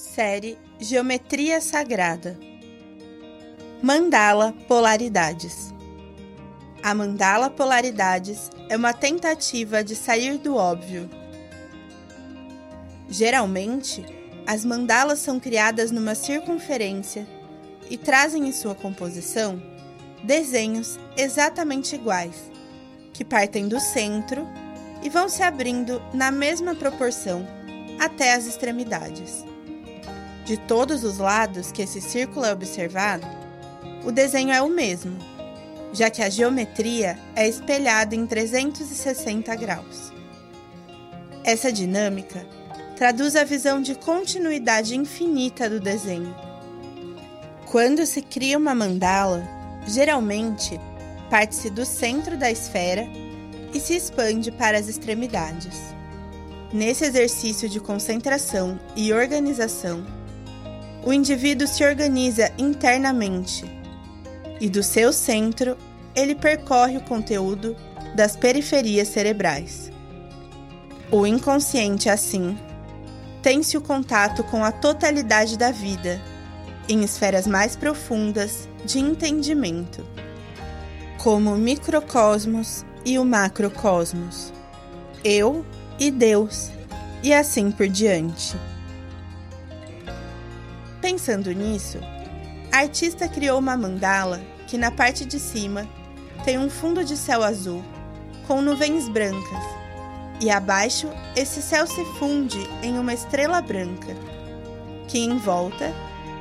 Série Geometria Sagrada Mandala Polaridades A mandala polaridades é uma tentativa de sair do óbvio. Geralmente, as mandalas são criadas numa circunferência e trazem em sua composição desenhos exatamente iguais, que partem do centro e vão se abrindo na mesma proporção até as extremidades. De todos os lados que esse círculo é observado, o desenho é o mesmo, já que a geometria é espelhada em 360 graus. Essa dinâmica traduz a visão de continuidade infinita do desenho. Quando se cria uma mandala, geralmente parte-se do centro da esfera e se expande para as extremidades. Nesse exercício de concentração e organização, o indivíduo se organiza internamente e do seu centro ele percorre o conteúdo das periferias cerebrais. O inconsciente, assim, tem-se o contato com a totalidade da vida, em esferas mais profundas de entendimento, como o microcosmos e o macrocosmos, eu e Deus, e assim por diante. Pensando nisso, a artista criou uma mandala que na parte de cima tem um fundo de céu azul com nuvens brancas e abaixo esse céu se funde em uma estrela branca, que em volta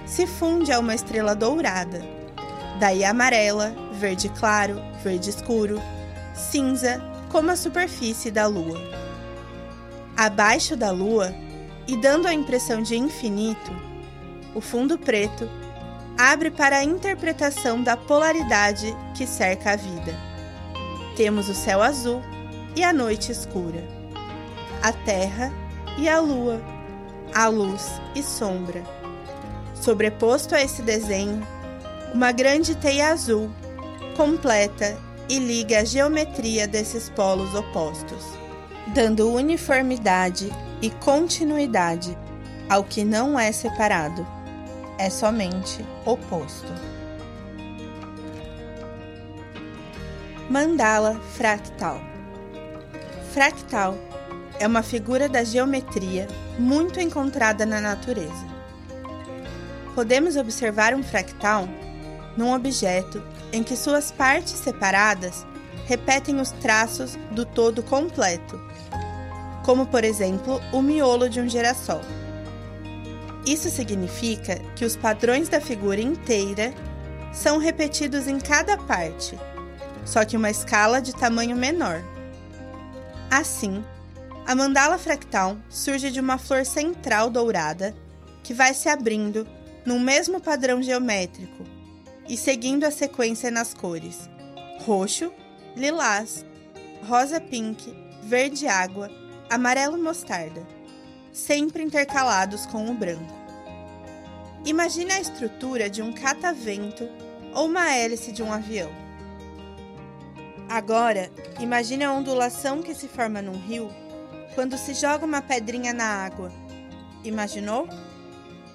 se funde a uma estrela dourada, daí amarela, verde claro, verde escuro, cinza, como a superfície da lua. Abaixo da lua, e dando a impressão de infinito, o fundo preto abre para a interpretação da polaridade que cerca a vida. Temos o céu azul e a noite escura, a terra e a lua, a luz e sombra. Sobreposto a esse desenho, uma grande teia azul, completa e liga a geometria desses polos opostos, dando uniformidade e continuidade ao que não é separado é somente oposto. Mandala fractal. Fractal é uma figura da geometria muito encontrada na natureza. Podemos observar um fractal num objeto em que suas partes separadas repetem os traços do todo completo, como por exemplo o miolo de um girassol. Isso significa que os padrões da figura inteira são repetidos em cada parte, só que uma escala de tamanho menor. Assim, a mandala fractal surge de uma flor central dourada que vai se abrindo num mesmo padrão geométrico e seguindo a sequência nas cores roxo, lilás, rosa pink, verde água, amarelo mostarda sempre intercalados com o branco. Imagine a estrutura de um catavento ou uma hélice de um avião. Agora, imagine a ondulação que se forma num rio quando se joga uma pedrinha na água. Imaginou?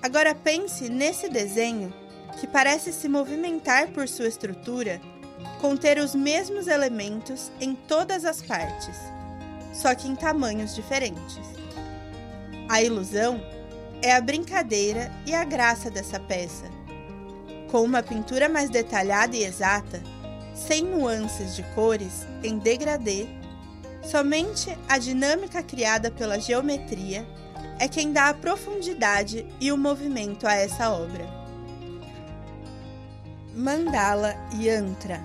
Agora pense nesse desenho que parece se movimentar por sua estrutura, conter os mesmos elementos em todas as partes, só que em tamanhos diferentes. A ilusão é a brincadeira e a graça dessa peça. Com uma pintura mais detalhada e exata, sem nuances de cores em degradê, somente a dinâmica criada pela geometria é quem dá a profundidade e o movimento a essa obra. Mandala Yantra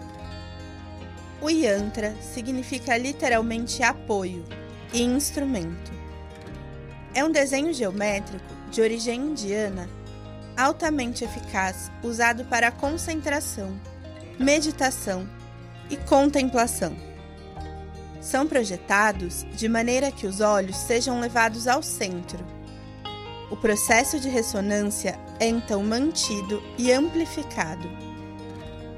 O Yantra significa literalmente apoio e instrumento. É um desenho geométrico de origem indiana, altamente eficaz, usado para concentração, meditação e contemplação. São projetados de maneira que os olhos sejam levados ao centro. O processo de ressonância é então mantido e amplificado.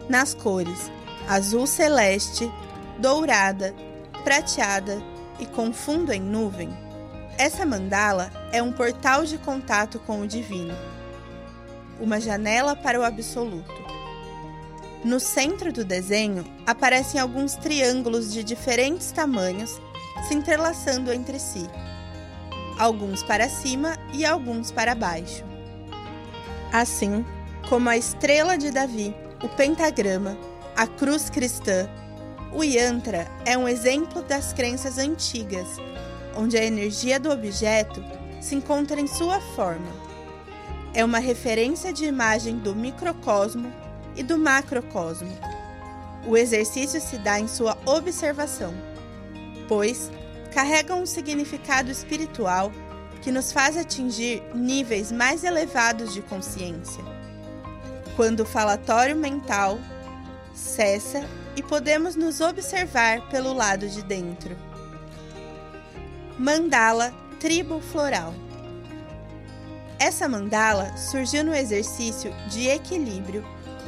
Nas cores azul celeste, dourada, prateada e com fundo em nuvem, Essa mandala é um portal de contato com o divino, uma janela para o absoluto. No centro do desenho aparecem alguns triângulos de diferentes tamanhos se entrelaçando entre si, alguns para cima e alguns para baixo. Assim como a estrela de Davi, o pentagrama, a cruz cristã, o yantra é um exemplo das crenças antigas, onde a energia do objeto se encontra em sua forma. É uma referência de imagem do microcosmo e do macrocosmo. O exercício se dá em sua observação, pois carrega um significado espiritual que nos faz atingir níveis mais elevados de consciência. Quando o falatório mental cessa e podemos nos observar pelo lado de dentro. Mandala Tribo Floral Essa mandala surgiu no exercício de equilíbrio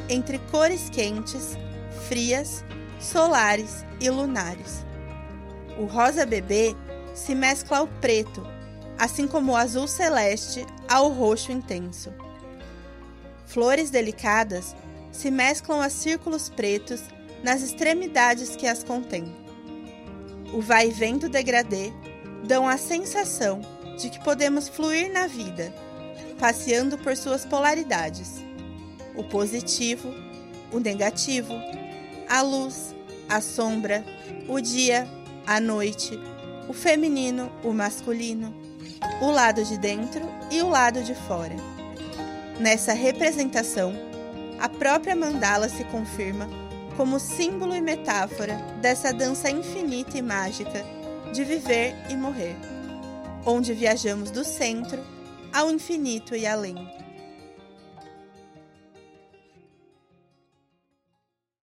entre cores quentes, frias, solares e lunares. O rosa bebê se mescla ao preto, assim como o azul celeste ao roxo intenso. Flores delicadas se mesclam a círculos pretos nas extremidades que as contêm. O vai e vem do degradê dão a sensação de que podemos fluir na vida, passeando por suas polaridades: o positivo, o negativo, a luz, a sombra, o dia, a noite, o feminino, o masculino, o lado de dentro e o lado de fora. Nessa representação, a própria mandala se confirma como símbolo e metáfora dessa dança infinita e mágica de viver e morrer, onde viajamos do centro ao infinito e além.